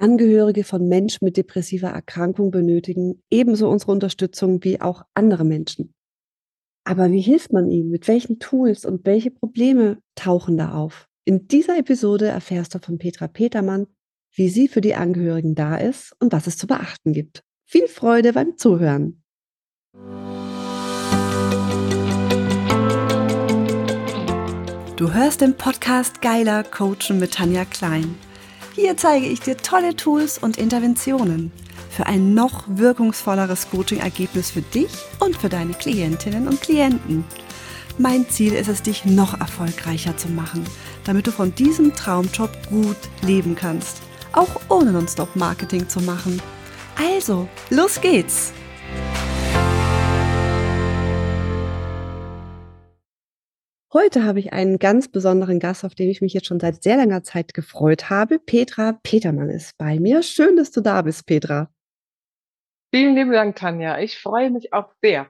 Angehörige von Menschen mit depressiver Erkrankung benötigen ebenso unsere Unterstützung wie auch andere Menschen. Aber wie hilft man ihnen? Mit welchen Tools und welche Probleme tauchen da auf? In dieser Episode erfährst du von Petra Petermann, wie sie für die Angehörigen da ist und was es zu beachten gibt. Viel Freude beim Zuhören. Du hörst den Podcast Geiler Coachen mit Tanja Klein. Hier zeige ich dir tolle Tools und Interventionen für ein noch wirkungsvolleres Coaching-Ergebnis für dich und für deine Klientinnen und Klienten. Mein Ziel ist es, dich noch erfolgreicher zu machen, damit du von diesem Traumjob gut leben kannst, auch ohne Nonstop-Marketing zu machen. Also, los geht's! Heute habe ich einen ganz besonderen Gast, auf den ich mich jetzt schon seit sehr langer Zeit gefreut habe. Petra Petermann ist bei mir. Schön, dass du da bist, Petra. Vielen lieben Dank, Tanja. Ich freue mich auch sehr.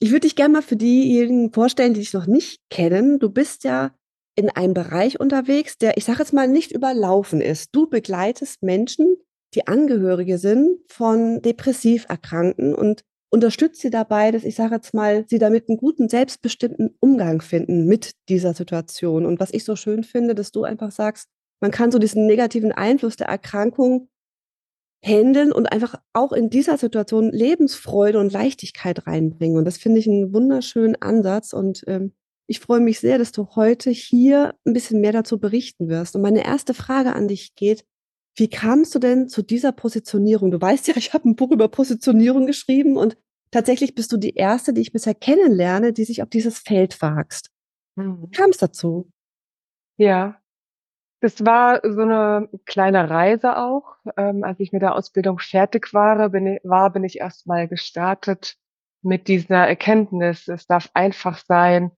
Ich würde dich gerne mal für diejenigen vorstellen, die dich noch nicht kennen. Du bist ja in einem Bereich unterwegs, der, ich sage jetzt mal, nicht überlaufen ist. Du begleitest Menschen, die Angehörige sind von depressiv Erkrankten und unterstützt sie dabei, dass ich sage jetzt mal, sie damit einen guten, selbstbestimmten Umgang finden mit dieser Situation. Und was ich so schön finde, dass du einfach sagst, man kann so diesen negativen Einfluss der Erkrankung handeln und einfach auch in dieser Situation Lebensfreude und Leichtigkeit reinbringen. Und das finde ich einen wunderschönen Ansatz. Und ähm, ich freue mich sehr, dass du heute hier ein bisschen mehr dazu berichten wirst. Und meine erste Frage an dich geht, wie kamst du denn zu dieser Positionierung? Du weißt ja, ich habe ein Buch über Positionierung geschrieben und tatsächlich bist du die erste, die ich bisher kennenlerne, die sich auf dieses Feld wagst. Mhm. Wie kam es dazu? Ja, das war so eine kleine Reise auch. Ähm, als ich mit der Ausbildung fertig war, bin ich, war, bin ich erstmal gestartet mit dieser Erkenntnis, es darf einfach sein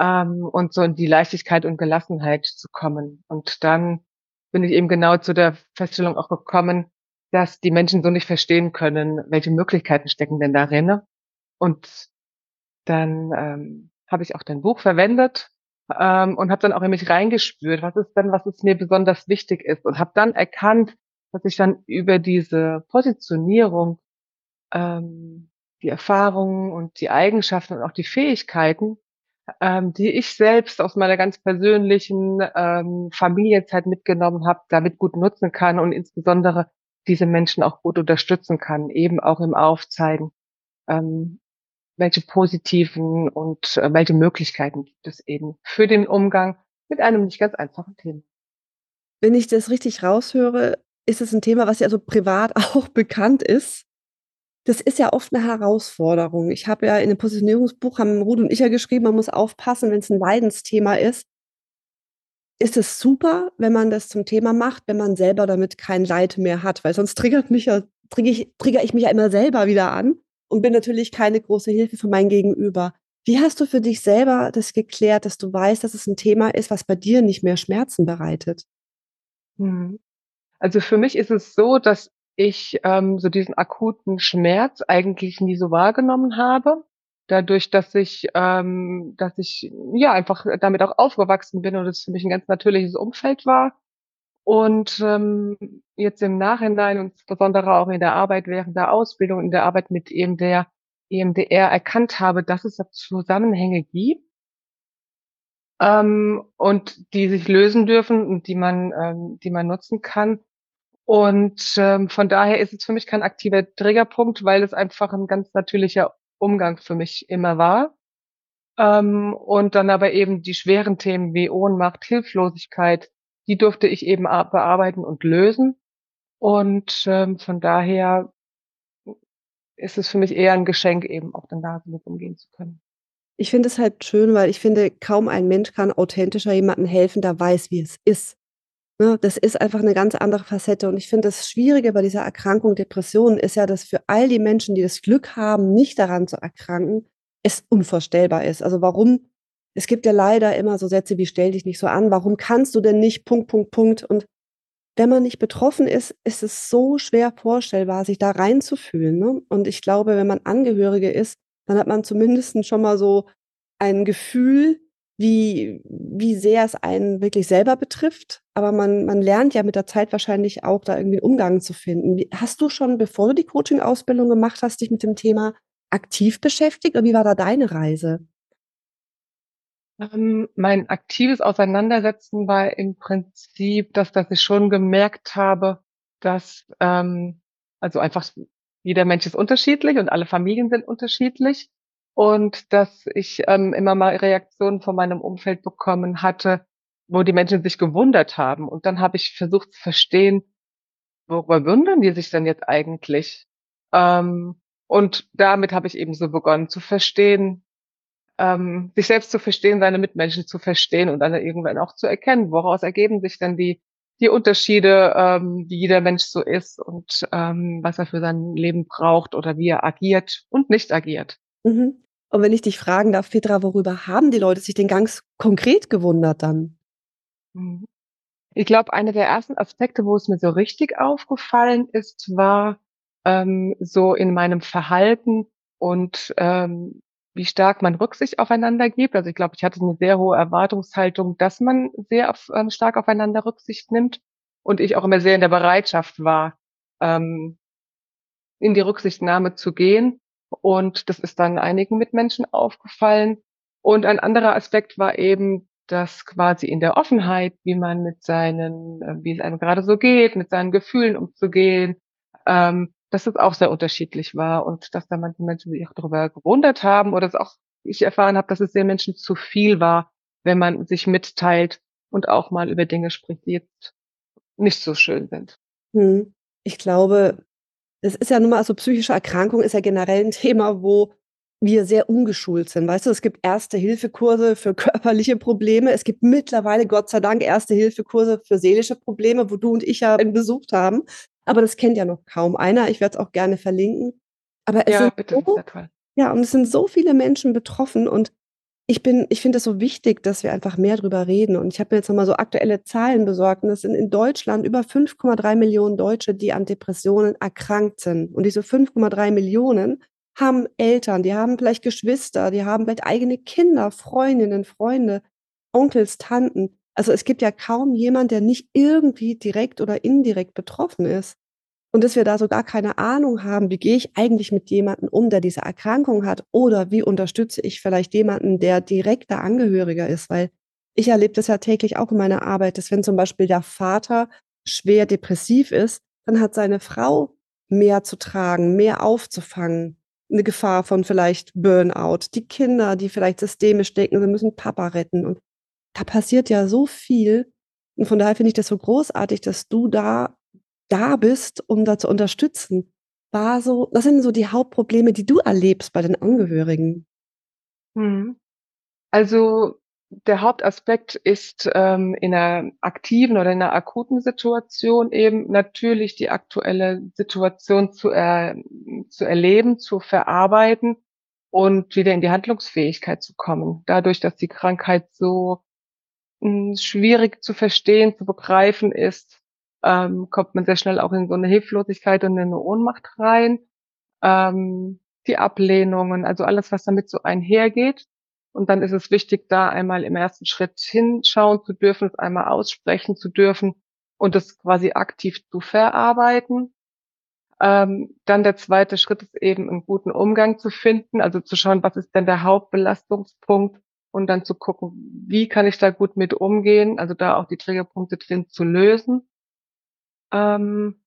ähm, und so in die Leichtigkeit und Gelassenheit zu kommen. Und dann bin ich eben genau zu der Feststellung auch gekommen, dass die Menschen so nicht verstehen können, welche Möglichkeiten stecken denn darin. Und dann ähm, habe ich auch dein Buch verwendet ähm, und habe dann auch in mich reingespürt, was ist denn, was es mir besonders wichtig ist und habe dann erkannt, dass ich dann über diese Positionierung ähm, die Erfahrungen und die Eigenschaften und auch die Fähigkeiten ähm, die ich selbst aus meiner ganz persönlichen ähm, Familienzeit mitgenommen habe, damit gut nutzen kann und insbesondere diese Menschen auch gut unterstützen kann, eben auch im Aufzeigen, ähm, welche positiven und äh, welche Möglichkeiten gibt es eben für den Umgang mit einem nicht ganz einfachen Thema. Wenn ich das richtig raushöre, ist es ein Thema, was ja so privat auch bekannt ist das ist ja oft eine Herausforderung. Ich habe ja in dem Positionierungsbuch haben Ruth und ich ja geschrieben, man muss aufpassen, wenn es ein Leidensthema ist. Ist es super, wenn man das zum Thema macht, wenn man selber damit kein Leid mehr hat, weil sonst triggert mich ja trigger ich trigger ich mich ja immer selber wieder an und bin natürlich keine große Hilfe für mein Gegenüber. Wie hast du für dich selber das geklärt, dass du weißt, dass es ein Thema ist, was bei dir nicht mehr Schmerzen bereitet? Mhm. Also, für mich ist es so, dass ich ähm, so diesen akuten Schmerz eigentlich nie so wahrgenommen habe. Dadurch, dass ich, ähm, dass ich ja einfach damit auch aufgewachsen bin und es für mich ein ganz natürliches Umfeld war. Und ähm, jetzt im Nachhinein und insbesondere auch in der Arbeit während der Ausbildung, in der Arbeit mit EMDR, EMDR erkannt habe, dass es da Zusammenhänge gibt ähm, und die sich lösen dürfen und die man, ähm, die man nutzen kann. Und ähm, von daher ist es für mich kein aktiver Triggerpunkt, weil es einfach ein ganz natürlicher Umgang für mich immer war. Ähm, und dann aber eben die schweren Themen wie Ohnmacht, Hilflosigkeit, die durfte ich eben bearbeiten und lösen. Und ähm, von daher ist es für mich eher ein Geschenk, eben auch dann damit umgehen zu können. Ich finde es halt schön, weil ich finde, kaum ein Mensch kann authentischer jemandem helfen, der weiß, wie es ist. Ne, das ist einfach eine ganz andere Facette. Und ich finde, das Schwierige bei dieser Erkrankung Depressionen ist ja, dass für all die Menschen, die das Glück haben, nicht daran zu erkranken, es unvorstellbar ist. Also warum, es gibt ja leider immer so Sätze wie stell dich nicht so an, warum kannst du denn nicht, Punkt, Punkt, Punkt. Und wenn man nicht betroffen ist, ist es so schwer vorstellbar, sich da reinzufühlen. Ne? Und ich glaube, wenn man Angehörige ist, dann hat man zumindest schon mal so ein Gefühl, wie, wie sehr es einen wirklich selber betrifft. Aber man, man lernt ja mit der Zeit wahrscheinlich auch da irgendwie einen Umgang zu finden. Hast du schon, bevor du die Coaching-Ausbildung gemacht hast, dich mit dem Thema aktiv beschäftigt? Oder wie war da deine Reise? Ähm, mein aktives Auseinandersetzen war im Prinzip, dass, dass ich schon gemerkt habe, dass ähm, also einfach jeder Mensch ist unterschiedlich und alle Familien sind unterschiedlich und dass ich ähm, immer mal Reaktionen von meinem Umfeld bekommen hatte, wo die Menschen sich gewundert haben. Und dann habe ich versucht zu verstehen, worüber wundern die sich denn jetzt eigentlich? Ähm, und damit habe ich eben so begonnen zu verstehen, ähm, sich selbst zu verstehen, seine Mitmenschen zu verstehen und dann irgendwann auch zu erkennen, woraus ergeben sich denn die, die Unterschiede, ähm, wie jeder Mensch so ist und ähm, was er für sein Leben braucht oder wie er agiert und nicht agiert. Mhm. Und wenn ich dich fragen darf, Petra, worüber haben die Leute sich denn ganz konkret gewundert dann? Mhm. Ich glaube, einer der ersten Aspekte, wo es mir so richtig aufgefallen ist, war ähm, so in meinem Verhalten und ähm, wie stark man Rücksicht aufeinander gibt. Also ich glaube, ich hatte eine sehr hohe Erwartungshaltung, dass man sehr auf, ähm, stark aufeinander Rücksicht nimmt und ich auch immer sehr in der Bereitschaft war, ähm, in die Rücksichtnahme zu gehen. Und das ist dann einigen Mitmenschen aufgefallen. Und ein anderer Aspekt war eben, dass quasi in der Offenheit, wie man mit seinen, äh, wie es einem gerade so geht, mit seinen Gefühlen umzugehen, ähm, dass es auch sehr unterschiedlich war und dass da manche Menschen sich auch darüber gewundert haben oder dass auch ich erfahren habe, dass es den Menschen zu viel war, wenn man sich mitteilt und auch mal über Dinge spricht, die jetzt nicht so schön sind. Hm. Ich glaube, es ist ja nun mal, also psychische Erkrankung ist ja generell ein Thema, wo wir sehr ungeschult sind. Weißt du, es gibt Erste-Hilfe-Kurse für körperliche Probleme. Es gibt mittlerweile, Gott sei Dank, Erste-Hilfe-Kurse für seelische Probleme, wo du und ich ja besucht haben. Aber das kennt ja noch kaum einer. Ich werde es auch gerne verlinken. Aber es Ja, sind bitte, so, ja, und es sind so viele Menschen betroffen und ich bin, ich finde es so wichtig, dass wir einfach mehr drüber reden. Und ich habe mir jetzt nochmal so aktuelle Zahlen besorgt. Und es sind in Deutschland über 5,3 Millionen Deutsche, die an Depressionen erkrankt sind. Und diese 5,3 Millionen haben Eltern, die haben vielleicht Geschwister, die haben vielleicht eigene Kinder, Freundinnen, Freunde, Onkels, Tanten. Also es gibt ja kaum jemand, der nicht irgendwie direkt oder indirekt betroffen ist. Und dass wir da so gar keine Ahnung haben, wie gehe ich eigentlich mit jemandem um, der diese Erkrankung hat? Oder wie unterstütze ich vielleicht jemanden, der direkter Angehöriger ist, weil ich erlebe das ja täglich auch in meiner Arbeit, dass wenn zum Beispiel der Vater schwer depressiv ist, dann hat seine Frau mehr zu tragen, mehr aufzufangen, eine Gefahr von vielleicht Burnout, die Kinder, die vielleicht systemisch denken, sie müssen Papa retten. Und da passiert ja so viel. Und von daher finde ich das so großartig, dass du da da bist, um da zu unterstützen. War so, was sind so die Hauptprobleme, die du erlebst bei den Angehörigen? Mhm. Also der Hauptaspekt ist ähm, in einer aktiven oder in einer akuten Situation eben natürlich die aktuelle Situation zu, er, zu erleben, zu verarbeiten und wieder in die Handlungsfähigkeit zu kommen. Dadurch, dass die Krankheit so hm, schwierig zu verstehen, zu begreifen ist, ähm, kommt man sehr schnell auch in so eine Hilflosigkeit und in eine Ohnmacht rein. Ähm, die Ablehnungen, also alles, was damit so einhergeht. Und dann ist es wichtig, da einmal im ersten Schritt hinschauen zu dürfen, es einmal aussprechen zu dürfen und es quasi aktiv zu verarbeiten. Ähm, dann der zweite Schritt ist eben, einen guten Umgang zu finden, also zu schauen, was ist denn der Hauptbelastungspunkt und dann zu gucken, wie kann ich da gut mit umgehen, also da auch die Triggerpunkte drin zu lösen. Ähm,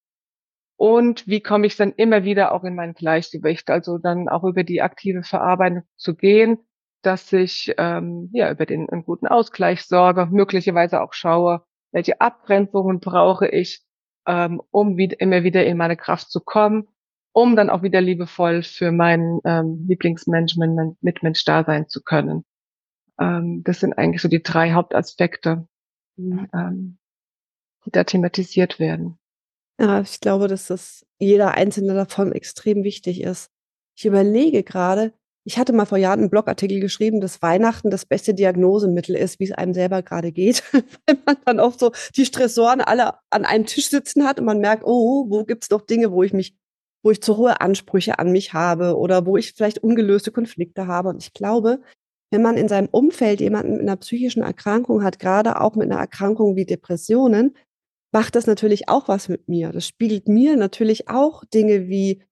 und wie komme ich dann immer wieder auch in mein Gleichgewicht, also dann auch über die aktive Verarbeitung zu gehen, dass ich ähm, ja über den einen guten Ausgleich sorge, möglicherweise auch schaue, welche Abgrenzungen brauche ich, ähm, um wieder, immer wieder in meine Kraft zu kommen, um dann auch wieder liebevoll für meinen ähm, Lieblingsmensch, meinen Mitmensch da sein zu können. Ähm, das sind eigentlich so die drei Hauptaspekte, die, ähm, die da thematisiert werden. Ja, ich glaube, dass das jeder einzelne davon extrem wichtig ist. Ich überlege gerade, ich hatte mal vor Jahren einen Blogartikel geschrieben, dass Weihnachten das beste Diagnosemittel ist, wie es einem selber gerade geht, weil man dann auch so die Stressoren alle an einem Tisch sitzen hat und man merkt, oh, wo gibt's noch Dinge, wo ich mich, wo ich zu hohe Ansprüche an mich habe oder wo ich vielleicht ungelöste Konflikte habe. Und ich glaube, wenn man in seinem Umfeld jemanden mit einer psychischen Erkrankung hat, gerade auch mit einer Erkrankung wie Depressionen, macht das natürlich auch was mit mir. Das spiegelt mir natürlich auch Dinge wie,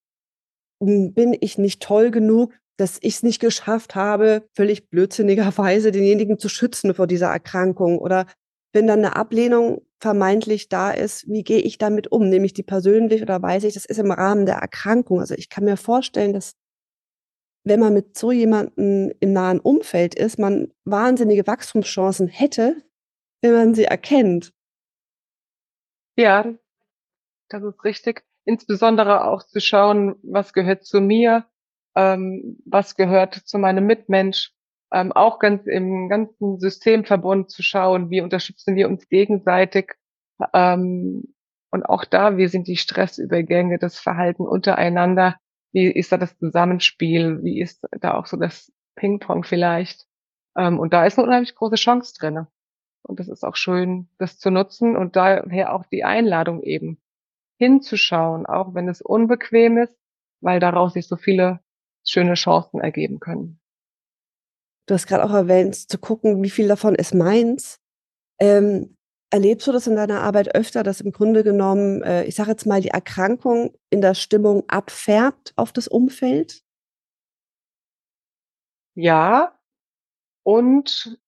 hm, bin ich nicht toll genug, dass ich es nicht geschafft habe, völlig blödsinnigerweise denjenigen zu schützen vor dieser Erkrankung oder wenn dann eine Ablehnung vermeintlich da ist, wie gehe ich damit um? Nehme ich die persönlich oder weiß ich, das ist im Rahmen der Erkrankung? Also ich kann mir vorstellen, dass wenn man mit so jemandem im nahen Umfeld ist, man wahnsinnige Wachstumschancen hätte, wenn man sie erkennt. Ja, das ist richtig. Insbesondere auch zu schauen, was gehört zu mir, ähm, was gehört zu meinem Mitmensch, ähm, auch ganz im ganzen Systemverbund zu schauen, wie unterstützen wir uns gegenseitig. Ähm, und auch da, wie sind die Stressübergänge, das Verhalten untereinander, wie ist da das Zusammenspiel, wie ist da auch so das Ping-Pong vielleicht. Ähm, und da ist eine unheimlich große Chance drinne. Und das ist auch schön, das zu nutzen und daher auch die Einladung eben hinzuschauen, auch wenn es unbequem ist, weil daraus sich so viele schöne Chancen ergeben können. Du hast gerade auch erwähnt, zu gucken, wie viel davon ist meins. Ähm, erlebst du das in deiner Arbeit öfter, dass im Grunde genommen, äh, ich sage jetzt mal, die Erkrankung in der Stimmung abfärbt auf das Umfeld? Ja, und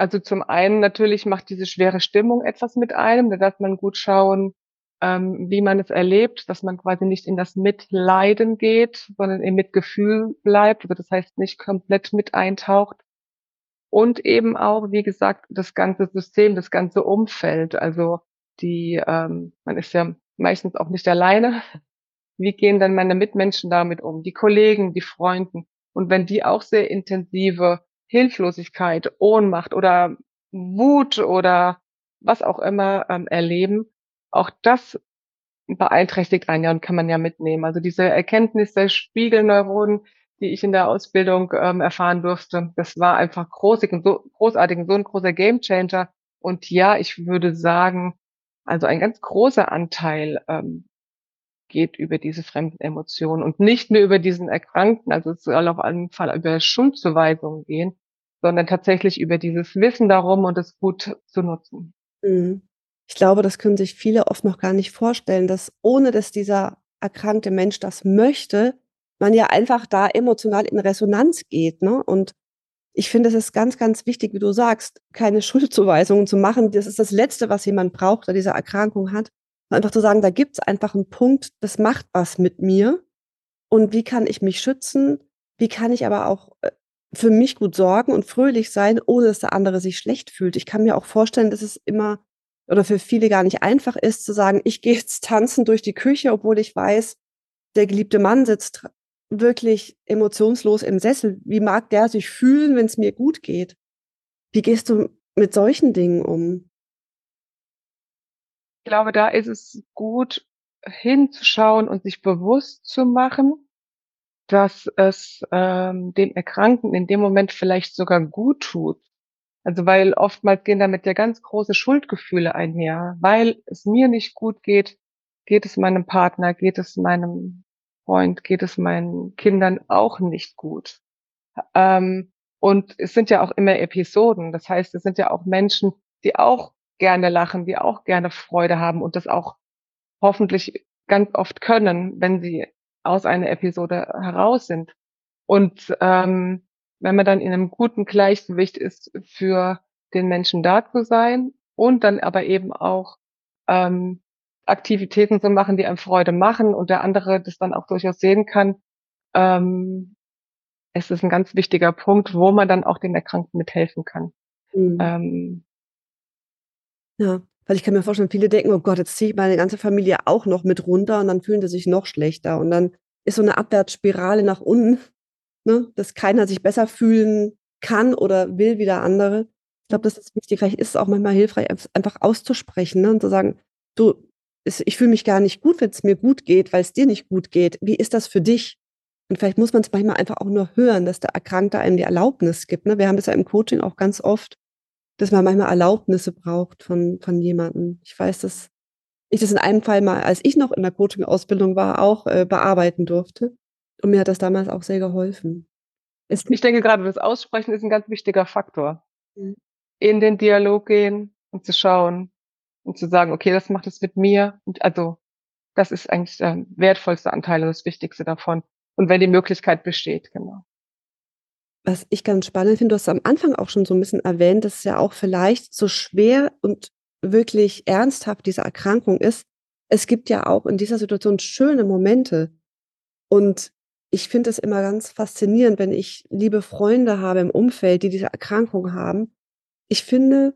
also zum einen natürlich macht diese schwere Stimmung etwas mit einem, da darf man gut schauen, ähm, wie man es erlebt, dass man quasi nicht in das Mitleiden geht, sondern im Mitgefühl bleibt, also das heißt nicht komplett mit eintaucht. Und eben auch, wie gesagt, das ganze System, das ganze Umfeld. Also die, ähm, man ist ja meistens auch nicht alleine. Wie gehen dann meine Mitmenschen damit um? Die Kollegen, die Freunden. Und wenn die auch sehr intensive Hilflosigkeit, Ohnmacht oder Wut oder was auch immer ähm, erleben, auch das beeinträchtigt einen ja und kann man ja mitnehmen. Also diese Erkenntnis der Spiegelneuronen, die ich in der Ausbildung ähm, erfahren durfte, das war einfach großig und so großartig und so ein großer Gamechanger. Und ja, ich würde sagen, also ein ganz großer Anteil ähm, geht über diese fremden Emotionen und nicht nur über diesen Erkrankten, also es soll auf jeden Fall über Schuldzuweisungen gehen, sondern tatsächlich über dieses Wissen darum und es gut zu nutzen. Mhm. Ich glaube, das können sich viele oft noch gar nicht vorstellen, dass ohne dass dieser erkrankte Mensch das möchte, man ja einfach da emotional in Resonanz geht. Ne? Und ich finde, es ist ganz, ganz wichtig, wie du sagst, keine Schuldzuweisungen zu machen. Das ist das Letzte, was jemand braucht, der diese Erkrankung hat. Einfach zu sagen, da gibt es einfach einen Punkt, das macht was mit mir. Und wie kann ich mich schützen? Wie kann ich aber auch äh, für mich gut sorgen und fröhlich sein, ohne dass der andere sich schlecht fühlt? Ich kann mir auch vorstellen, dass es immer oder für viele gar nicht einfach ist, zu sagen, ich gehe jetzt tanzen durch die Küche, obwohl ich weiß, der geliebte Mann sitzt wirklich emotionslos im Sessel. Wie mag der sich fühlen, wenn es mir gut geht? Wie gehst du mit solchen Dingen um? Ich glaube, da ist es gut, hinzuschauen und sich bewusst zu machen, dass es ähm, dem Erkrankten in dem Moment vielleicht sogar gut tut, also weil oftmals gehen damit ja ganz große Schuldgefühle einher. Weil es mir nicht gut geht, geht es meinem Partner, geht es meinem Freund, geht es meinen Kindern auch nicht gut. Ähm, und es sind ja auch immer Episoden. Das heißt, es sind ja auch Menschen, die auch gerne lachen, die auch gerne Freude haben und das auch hoffentlich ganz oft können, wenn sie aus einer Episode heraus sind. Und ähm, wenn man dann in einem guten Gleichgewicht ist, für den Menschen da zu sein und dann aber eben auch ähm, Aktivitäten zu machen, die einem Freude machen und der andere das dann auch durchaus sehen kann. Ähm, es ist ein ganz wichtiger Punkt, wo man dann auch den Erkrankten mithelfen kann. Mhm. Ähm, ja, weil ich kann mir vorstellen, viele denken, oh Gott, jetzt ziehe ich meine ganze Familie auch noch mit runter und dann fühlen sie sich noch schlechter und dann ist so eine Abwärtsspirale nach unten ne? dass keiner sich besser fühlen kann oder will wie der andere. Ich glaube, das ist wichtig. Vielleicht ist es auch manchmal hilfreich, einfach auszusprechen ne? und zu sagen, du, ich fühle mich gar nicht gut, wenn es mir gut geht, weil es dir nicht gut geht. Wie ist das für dich? Und vielleicht muss man es manchmal einfach auch nur hören, dass der Erkrankte einem die Erlaubnis gibt. Ne? Wir haben das ja im Coaching auch ganz oft, dass man manchmal Erlaubnisse braucht von, von jemandem. Ich weiß, dass ich das in einem Fall mal, als ich noch in der Coaching-Ausbildung war, auch äh, bearbeiten durfte. Und mir hat das damals auch sehr geholfen. Es ich denke gerade, das Aussprechen ist ein ganz wichtiger Faktor. Mhm. In den Dialog gehen und zu schauen und zu sagen: „Okay, das macht es mit mir.“ Und also, das ist eigentlich der wertvollste Anteil und das Wichtigste davon. Und wenn die Möglichkeit besteht, genau. Was ich ganz spannend finde, du hast am Anfang auch schon so 'n bisschen erwähnt, dass es ja auch vielleicht so schwer und wirklich ernsthaft diese Erkrankung ist. Es gibt ja auch in dieser Situation schöne Momente. Und ich finde es immer ganz faszinierend, wenn ich liebe Freunde habe im Umfeld, die diese Erkrankung haben. Ich finde,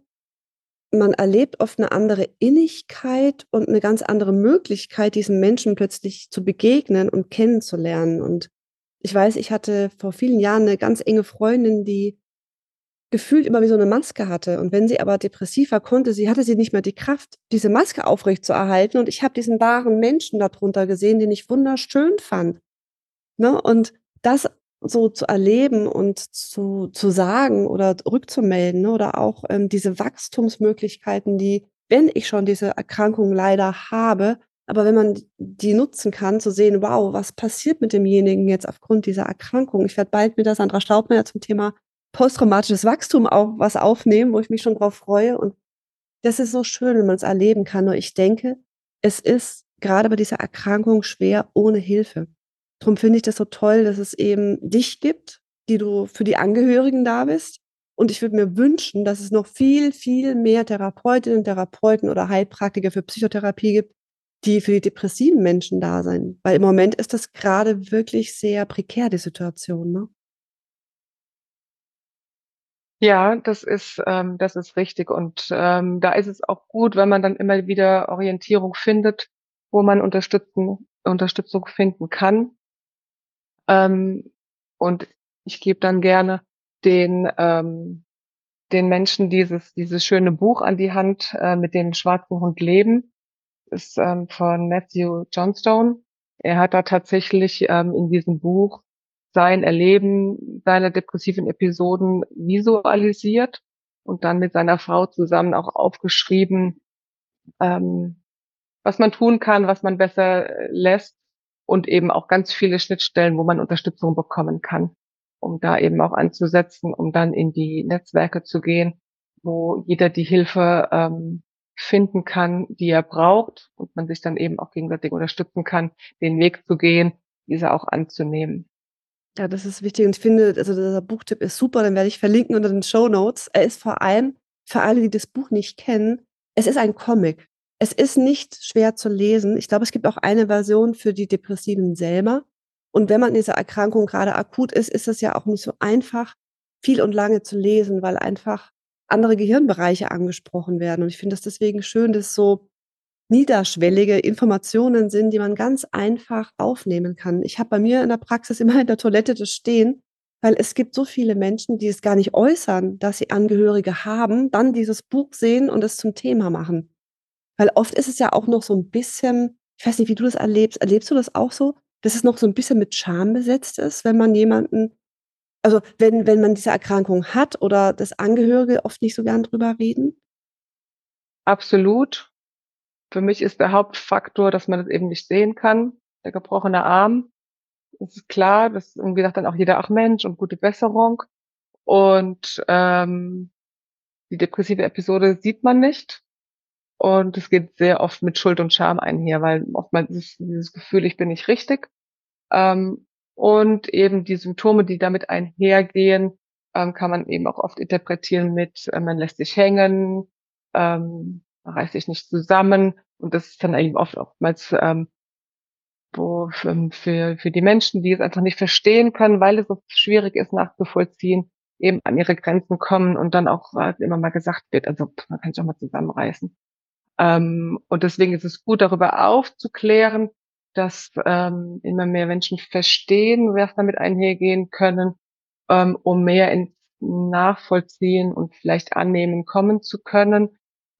man erlebt oft 'ne andere Innigkeit und 'ne ganz andere Möglichkeit, diesen Menschen plötzlich zu begegnen und kennenzulernen. Und ich weiß, ich hatte vor vielen Jahren 'ne ganz enge Freundin, die gefühlt immer wie so 'ne Maske hatte. Und wenn sie aber depressiv war, konnte sie hatte sie nicht mehr die Kraft, diese Maske aufrechtzuerhalten. Und ich habe diesen wahren Menschen da drunter gesehen, den ich wunderschön fand. Ne? Und das so zu erleben und zu zu sagen oder rückzumelden, ne, oder auch, ähm, diese Wachstumsmöglichkeiten, die wenn ich schon diese Erkrankung leider habe, aber wenn man die nutzen kann, zu sehen: „Wow, was passiert mit demjenigen jetzt aufgrund dieser Erkrankung?“ Ich werde bald mit der Sandra Staubmeier zum Thema posttraumatisches Wachstum auch was aufnehmen, wo ich mich schon drauf freue. Und das ist so schön, wenn man's erleben kann. Nur ich denke, es ist grade bei dieser Erkrankung schwer ohne Hilfe. Drum finde ich das so toll, dass es eben dich gibt, die du für die Angehörigen da bist. Und ich würde mir wünschen, dass es noch viel, viel mehr Therapeutinnen, Therapeuten oder Heilpraktiker für Psychotherapie gibt, die für die depressiven Menschen da sein. Weil im Moment ist das grade wirklich sehr prekär, die Situation, ne? Ja, das ist ähm, das ist richtig. Und, ähm, da ist es auch gut, wenn man dann immer wieder Orientierung findet, wo man unterstützen Unterstützung finden kann. Ähm, und ich gebe dann gerne den ähm, den Menschen dieses dieses schöne Buch an die Hand, äh, mit dem schwarzen Hund leben. Ist, ähm, von Matthew Johnstone. Er hat da tatsächlich, ähm, in diesem Buch sein Erleben seiner depressiven Episoden visualisiert und dann mit seiner Frau zusammen auch aufgeschrieben, ähm, was man tun kann, was man besser lässt und eben auch ganz viele Schnittstellen, wo man Unterstützung bekommen kann, um da eben auch anzusetzen, um dann in die Netzwerke zu gehen, wo jeder die Hilfe, ähm, finden kann, die er braucht und man sich dann eben auch gegenseitig unterstützen kann, den Weg zu gehen, diese auch anzunehmen. Ja, das ist wichtig und ich finde, also dieser Buchtipp ist super, den werde ich verlinken unter den Shownotes. Er ist vor allem für alle, die das Buch nicht kennen es ist ein Comic. Es ist nicht schwer zu lesen. Ich glaube, es gibt auch eine Version für die Depressiven selber. Und wenn man in dieser Erkrankung grade akut ist, ist es ja auch nicht so einfach, viel und lange zu lesen, weil einfach andere Gehirnbereiche angesprochen werden. Und ich finde das deswegen schön, dass so niederschwellige Informationen sind, die man ganz einfach aufnehmen kann. Ich habe bei mir in der Praxis immer in der Toilette das stehen, weil es gibt so viele Menschen, die es gar nicht äußern, dass sie Angehörige haben, dann dieses Buch sehen und es zum Thema machen. Weil oft ist es ja auch noch so 'n bisschen ich weiß nicht, wie du das erlebst. Erlebst du das auch so, dass es noch so 'n bisschen mit Scham besetzt ist, wenn man jemanden also, wenn wenn man diese Erkrankung hat oder dass Angehörige oft nicht so gern drüber reden? Absolut. Für mich ist der Hauptfaktor, dass man das eben nicht sehen kann, der gebrochene Arm. Das ist klar, dass irgendwie sagt dann auch jeder: „Ach Mensch und gute Besserung.“ Und, ähm, die depressive Episode sieht man nicht. Und es geht sehr oft mit Schuld und Scham einher, weil oftmals ist dieses Gefühl: „Ich bin nicht richtig.“ Ähm, und eben die Symptome, die damit einhergehen, ähm, kann man eben auch oft interpretieren mit, äh, man lässt sich hängen, ähm, man reißt sich nicht zusammen. Und das ist dann eben oft oftmals, ähm wo für für für die Menschen, die es einfach nicht verstehen können, weil es so schwierig ist nachzuvollziehen, eben an ihre Grenzen kommen und dann auch halt immer mal gesagt wird: „Also, man kann sich auch mal zusammenreißen.“ Ähm, und deswegen ist es gut, darüber aufzuklären, dass, ähm, immer mehr Menschen verstehen, was damit einhergehen können, ähm, um mehr ins Nachvollziehen und vielleicht Annehmen kommen zu können,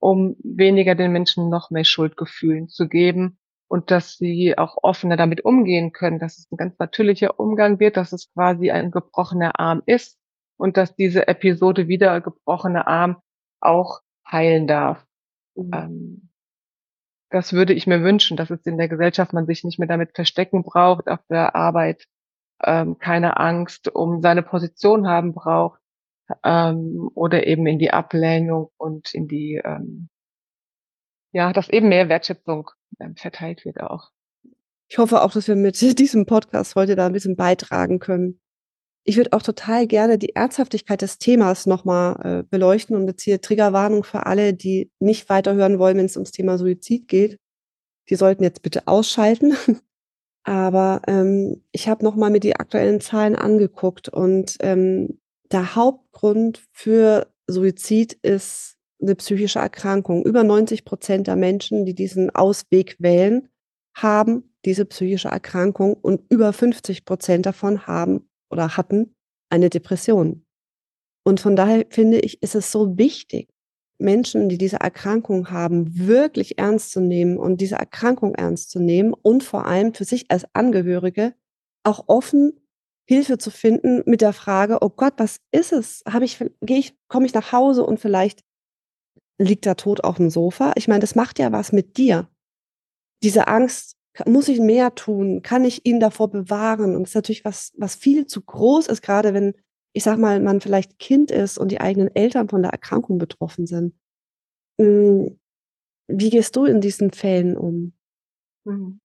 um weniger den Menschen noch mehr Schuldgefühlen zu geben und dass sie auch offener damit umgehen können, dass es 'n ganz natürlicher Umgang wird, dass es quasi ein gebrochener Arm ist und dass diese Episode wie der gebrochene Arm auch heilen darf. Mhm. Ähm, das würde ich mir wünschen, dass es in der Gesellschaft man sich nicht mehr damit verstecken braucht, auf der Arbeit, ähm, keine Angst um seine Position haben braucht ähm, oder eben in die Ablehnung und in die, ähm, ja, dass eben mehr Wertschätzung ähm, verteilt wird auch. Ich hoffe auch, dass wir mit diesem Podcast heute da ein bisschen beitragen können. Ich würde auch total gerne die Ernsthaftigkeit des Themas nochmal äh, beleuchten und jetzt hier Triggerwarnung für alle, die nicht weiterhören wollen, wenn es ums Thema Suizid geht. Die sollten jetzt bitte ausschalten. Aber ähm, ich habe nochmal mir die aktuellen Zahlen angeguckt und ähm, der Hauptgrund für Suizid ist eine psychische Erkrankung. Über 90 Prozent der Menschen, die diesen Ausweg wählen, haben diese psychische Erkrankung und über 50 Prozent davon haben oder hatten eine Depression. Und von daher finde ich, ist es so wichtig, Menschen, die diese Erkrankung haben, wirklich ernst zu nehmen und diese Erkrankung ernst zu nehmen und vor allem für sich als Angehörige auch offen Hilfe zu finden mit der Frage, oh Gott, was ist es? Habe ich, gehe ich, komme ich nach Hause und vielleicht liegt da tot auf dem Sofa? Ich meine, das macht ja was mit dir. Diese Angst muss ich mehr tun? Kann ich ihn davor bewahren? Und das ist natürlich was, was viel zu groß ist, gerade wenn, ich sag mal, man vielleicht Kind ist und die eigenen Eltern von der Erkrankung betroffen sind. Hm, wie gehst du in diesen Fällen um? Mhm.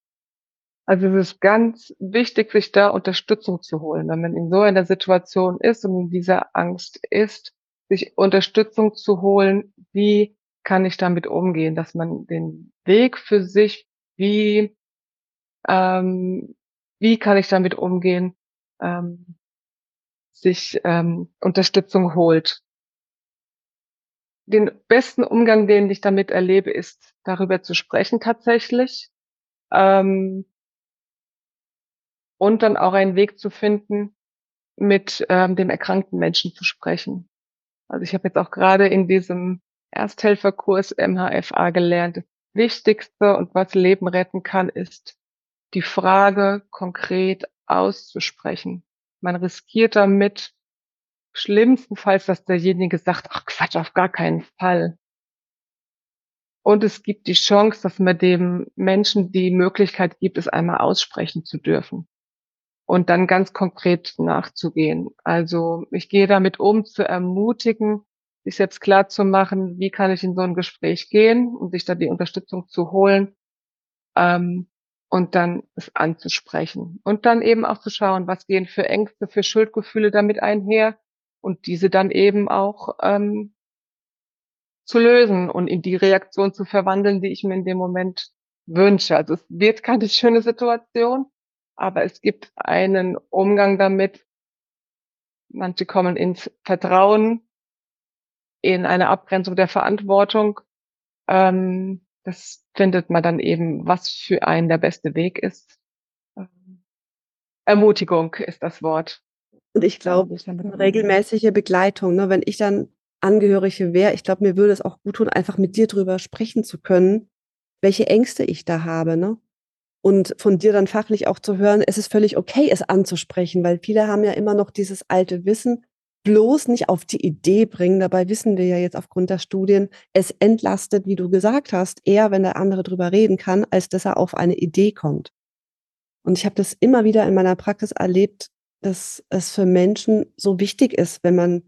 Also es ist ganz wichtig, sich da Unterstützung zu holen, wenn man in so einer Situation ist und in dieser Angst ist, sich Unterstützung zu holen, wie kann ich damit umgehen, dass man den Weg für sich, wie ähm, wie kann ich damit umgehen, ähm, sich ähm, Unterstützung holt. Den besten Umgang, den ich damit erlebe, ist darüber zu sprechen tatsächlich ähm, und dann auch einen Weg zu finden, mit ähm, dem erkrankten Menschen zu sprechen. Also ich habe jetzt auch gerade in diesem Ersthelferkurs MHFA gelernt, das Wichtigste und was Leben retten kann, ist die Frage konkret auszusprechen. Man riskiert damit schlimmstenfalls, dass derjenige sagt, ach Quatsch, auf gar keinen Fall. Und es gibt die Chance, dass man dem Menschen die Möglichkeit gibt, es einmal aussprechen zu dürfen. Und dann ganz konkret nachzugehen. Also ich gehe damit um, zu ermutigen, sich selbst klar zu machen, wie kann ich in so ein Gespräch gehen und sich da die Unterstützung zu holen. Ähm, und dann es anzusprechen und dann eben auch zu schauen, was gehen für Ängste, für Schuldgefühle damit einher und diese dann eben auch ähm, zu lösen und in die Reaktion zu verwandeln, die ich mir in dem Moment wünsche. Also es wird keine schöne Situation, aber es gibt einen Umgang damit. Manche kommen ins Vertrauen, in eine Abgrenzung der Verantwortung. Ähm, das findet man dann eben, was für einen der beste Weg ist. Ähm, Ermutigung ist das Wort. Und ich glaube, regelmäßige Begleitung, ne? wenn ich dann Angehörige wäre, ich glaube, mir würde es auch gut tun, einfach mit dir drüber sprechen zu können, welche Ängste ich da habe, ne? Und von dir dann fachlich auch zu hören, es ist völlig okay, es anzusprechen, weil viele haben ja immer noch dieses alte Wissen, bloß nicht auf die Idee bringen. Dabei wissen wir ja jetzt aufgrund der Studien, es entlastet, wie du gesagt hast, eher, wenn der andere drüber reden kann, als dass er auf eine Idee kommt. Und ich habe das immer wieder in meiner Praxis erlebt, dass es für Menschen so wichtig ist, wenn man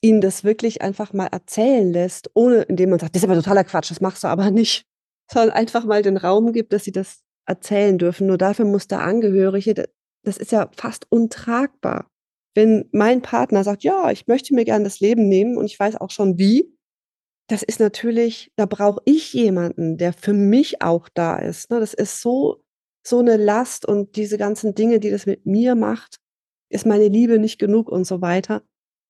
ihnen das wirklich einfach mal erzählen lässt, ohne indem man sagt, das ist aber totaler Quatsch, das machst du aber nicht, sondern einfach mal den Raum gibt, dass sie das erzählen dürfen. Nur dafür muss der Angehörige, das ist ja fast untragbar wenn mein Partner sagt, ja, ich möchte mir gerne das Leben nehmen und ich weiß auch schon wie, das ist natürlich, da brauche ich jemanden, der für mich auch da ist. Ne? Das ist so, so eine Last und diese ganzen Dinge, die das mit mir macht, ist meine Liebe nicht genug und so weiter.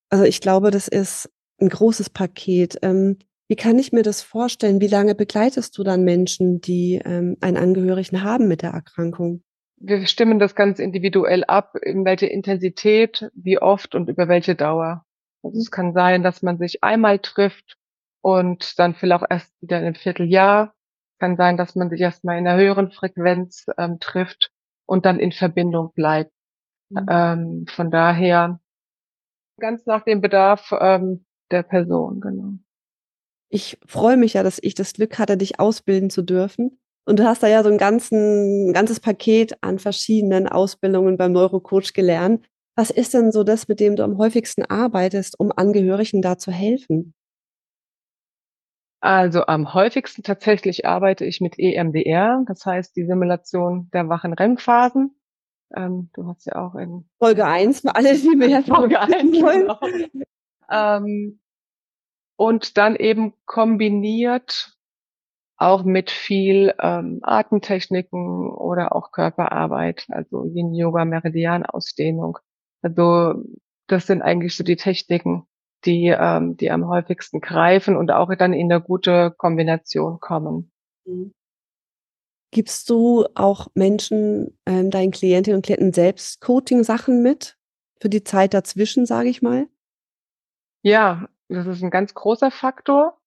Also ich glaube, das ist ein großes Paket. Ähm, wie kann ich mir das vorstellen? Wie lange begleitest du dann Menschen, die ähm, einen Angehörigen haben mit der Erkrankung? Wir stimmen das ganz individuell ab, in welche Intensität, wie oft und über welche Dauer. Also es kann sein, dass man sich einmal trifft und dann vielleicht auch erst wieder in einem Vierteljahr. Es kann sein, dass man sich erstmal in einer höheren Frequenz ähm, trifft und dann in Verbindung bleibt. Mhm. Ähm, von daher ganz nach dem Bedarf ähm, der Person, genau. Ich freue mich ja, dass ich das Glück hatte, dich ausbilden zu dürfen Und du hast da ja so ein, ganzen, ein ganzes Paket an verschiedenen Ausbildungen beim Neurocoach gelernt. Was ist denn so das, mit dem du am häufigsten arbeitest, um Angehörigen da zu helfen? Also am häufigsten tatsächlich arbeite ich mit EMDR, das heißt die Simulation der wachen REM-Phasen. Ähm, du hast ja auch in Folge 1 für alle, die mir Folge 1 genau. ähm, und dann eben kombiniert auch mit viel ähm, Atemtechniken oder auch Körperarbeit, also Yin Yoga, Meridianausdehnung. Also das sind eigentlich so die Techniken, die, ähm, die am häufigsten greifen und auch dann in eine gute Kombination kommen. Mhm. Gibst du auch Menschen, ähm, deinen Klientinnen und Klienten selbst Coaching-Sachen mit für die Zeit dazwischen, sage ich mal? Ja, das ist ein ganz großer Faktor.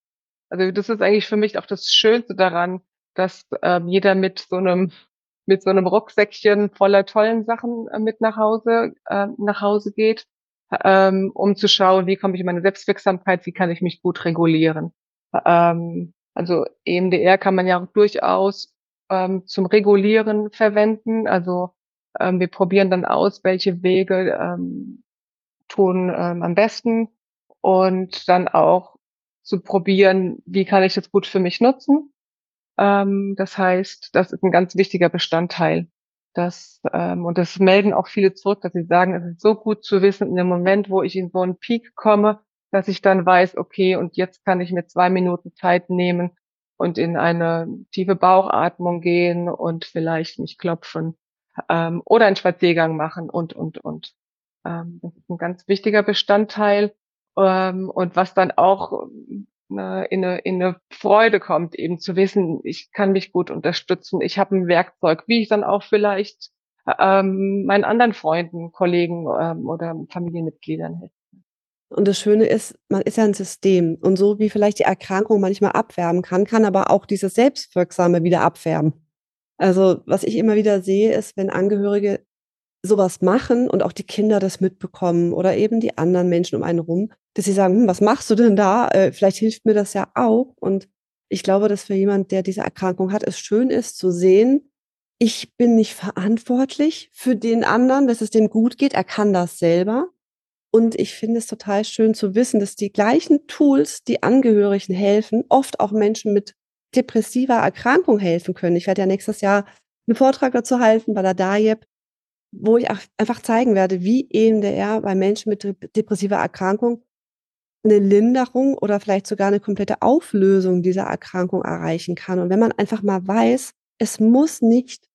Also das ist eigentlich für mich auch das Schönste daran, dass ähm, jeder mit so einem mit so einem Rucksäckchen voller tollen Sachen äh, mit nach Hause äh, nach Hause geht, ähm, um zu schauen, wie komme ich in meine Selbstwirksamkeit, wie kann ich mich gut regulieren. Ähm, also EMDR kann man ja auch durchaus ähm, zum Regulieren verwenden. Also ähm, wir probieren dann aus, welche Wege ähm, tun ähm, am besten und dann auch zu probieren, wie kann ich das gut für mich nutzen. Ähm, das heißt, das ist ein ganz wichtiger Bestandteil. Das, ähm, und das melden auch viele zurück, dass sie sagen, es ist so gut zu wissen, in dem Moment, wo ich in so einen Peak komme, dass ich dann weiß, okay, und jetzt kann ich mir zwei Minuten Zeit nehmen und in eine tiefe Bauchatmung gehen und vielleicht mich klopfen ähm, oder einen Spaziergang machen und, und, und. Ähm, das ist ein ganz wichtiger Bestandteil. Ähm, und was dann auch äh, in eine, in eine Freude kommt, eben zu wissen, ich kann mich gut unterstützen, ich habe ein Werkzeug, wie ich dann auch vielleicht ähm, meinen anderen Freunden, Kollegen ähm, oder Familienmitgliedern helfe. Und das Schöne ist, man ist ja ein System. Und so wie vielleicht die Erkrankung manchmal abfärben kann, kann aber auch dieses Selbstwirksame wieder abfärben. Also, was ich immer wieder sehe, ist, wenn Angehörige sowas machen und auch die Kinder das mitbekommen oder eben die anderen Menschen um einen rum, dass sie sagen, hm, was machst du denn da? Äh, vielleicht hilft mir das ja auch. Und ich glaube, dass für jemand, der diese Erkrankung hat, es schön ist zu sehen, ich bin nicht verantwortlich für den anderen, dass es dem gut geht. Er kann das selber. Und ich finde es total schön zu wissen, dass die gleichen Tools, die Angehörigen helfen, oft auch Menschen mit depressiver Erkrankung helfen können. Ich werde ja nächstes Jahr einen Vortrag dazu halten bei der DAIEP, wo ich einfach zeigen werde, wie EMDR bei Menschen mit depressiver Erkrankung eine Linderung oder vielleicht sogar eine komplette Auflösung dieser Erkrankung erreichen kann. Und wenn man einfach mal weiß, es muss nicht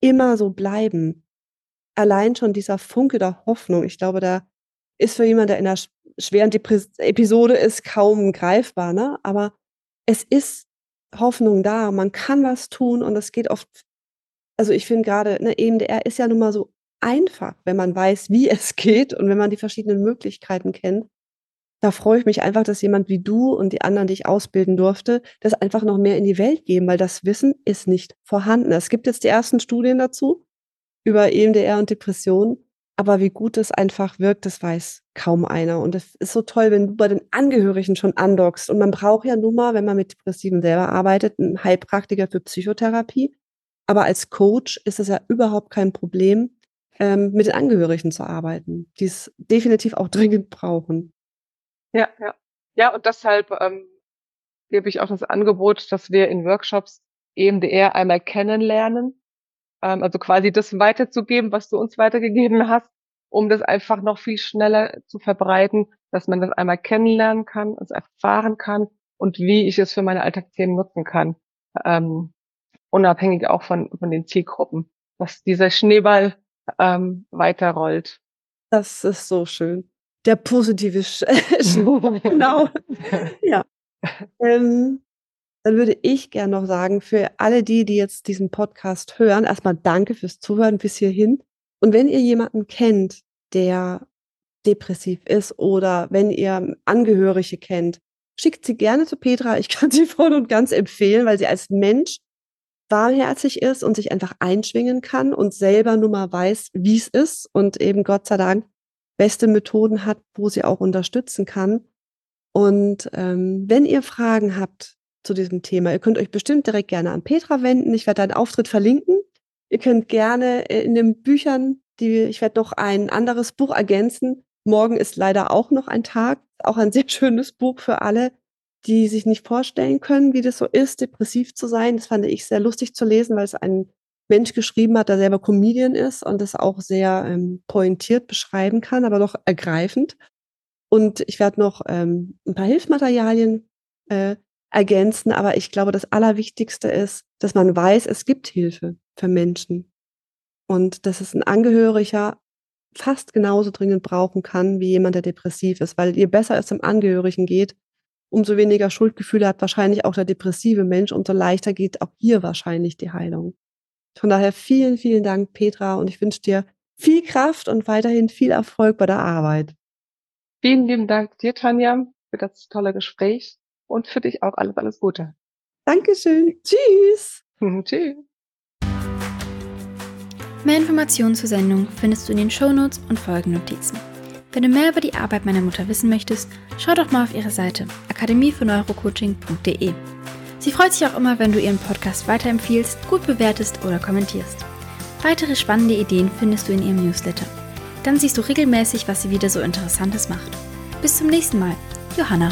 immer so bleiben. Allein schon dieser Funke der Hoffnung, ich glaube, da ist für jemanden, der in einer schweren Depres Episode ist, kaum greifbar, ne? Aber es ist Hoffnung da, man kann was tun und es geht oft also, ich finde grade, ne, EMDR ist ja nun mal so einfach, wenn man weiß, wie es geht und wenn man die verschiedenen Möglichkeiten kennt. Da freue ich mich einfach, dass jemand wie du und die anderen, die ich ausbilden durfte, das einfach noch mehr in die Welt geben, weil das Wissen ist nicht vorhanden. Es gibt jetzt die ersten Studien dazu über EMDR und Depressionen, aber wie gut es einfach wirkt, das weiß kaum einer. Und es ist so toll, wenn du bei den Angehörigen schon andockst. Und man braucht ja nun mal, wenn man mit Depressiven selber arbeitet, einen Heilpraktiker für Psychotherapie. Aber als Coach ist es ja überhaupt kein Problem, ähm, mit den Angehörigen zu arbeiten, die es definitiv auch dringend brauchen. Ja, ja. Ja, und deshalb ähm, gebe ich auch das Angebot, dass wir in Workshops EMDR einmal kennenlernen, ähm, also quasi das weiterzugeben, was du uns weitergegeben hast, um das einfach noch viel schneller zu verbreiten, dass man das einmal kennenlernen kann, es erfahren kann und wie ich es für meine Alltagsthemen nutzen kann. Ähm, unabhängig auch von, von den Zielgruppen, dass dieser Schneeball ähm, weiterrollt. Das ist so schön. Der positive Sch Schneeball, genau. ja. Ähm, dann würde ich gerne noch sagen, für alle die, die jetzt diesen Podcast hören, erstmal danke fürs Zuhören bis hierhin. Und wenn ihr jemanden kennt, der depressiv ist oder wenn ihr Angehörige kennt, schickt sie gerne zu Petra. Ich kann sie voll und ganz empfehlen, weil sie als Mensch warmherzig ist und sich einfach einschwingen kann und selber nur mal weiß, wie es ist und eben Gott sei Dank beste Methoden hat, wo sie auch unterstützen kann. Und ähm, wenn ihr Fragen habt, zu diesem Thema. Ihr könnt euch bestimmt direkt gerne an Petra wenden. Ich werde deinen Auftritt verlinken. Ihr könnt gerne in den Büchern, die, ich werde noch ein anderes Buch ergänzen. Morgen ist leider auch noch ein Tag, auch ein sehr schönes Buch für alle, die sich nicht vorstellen können, wie das so ist, depressiv zu sein. Das fand ich sehr lustig zu lesen, weil es ein Mensch geschrieben hat, der selber Comedian ist und das auch sehr ähm, pointiert beschreiben kann, aber doch ergreifend. Und ich werde noch ähm, ein paar Hilfsmaterialien äh, ergänzen, aber ich glaube, das Allerwichtigste ist, dass man weiß, es gibt Hilfe für Menschen und dass es ein Angehöriger fast genauso dringend brauchen kann wie jemand, der depressiv ist, weil je besser es dem Angehörigen geht, umso weniger Schuldgefühle hat wahrscheinlich auch der depressive Mensch, umso leichter geht auch hier wahrscheinlich die Heilung. Von daher vielen, vielen Dank, Petra, und ich wünsche dir viel Kraft und weiterhin viel Erfolg bei der Arbeit. Vielen lieben Dank dir, Tanja, für das tolle Gespräch und für dich auch alles, alles Gute. Dankeschön. Tschüss. Tschüss. Mehr Informationen zur Sendung findest du in den Shownotes und Folgennotizen. Wenn du mehr über die Arbeit meiner Mutter wissen möchtest, schau doch mal auf ihre Seite akademiefürs-neurocoaching.de. Sie freut sich auch immer, wenn du ihren Podcast weiterempfiehlst, gut bewertest oder kommentierst. Weitere spannende Ideen findest du in ihrem Newsletter. Dann siehst du regelmäßig, was sie wieder so Interessantes macht. Bis zum nächsten Mal. Johanna.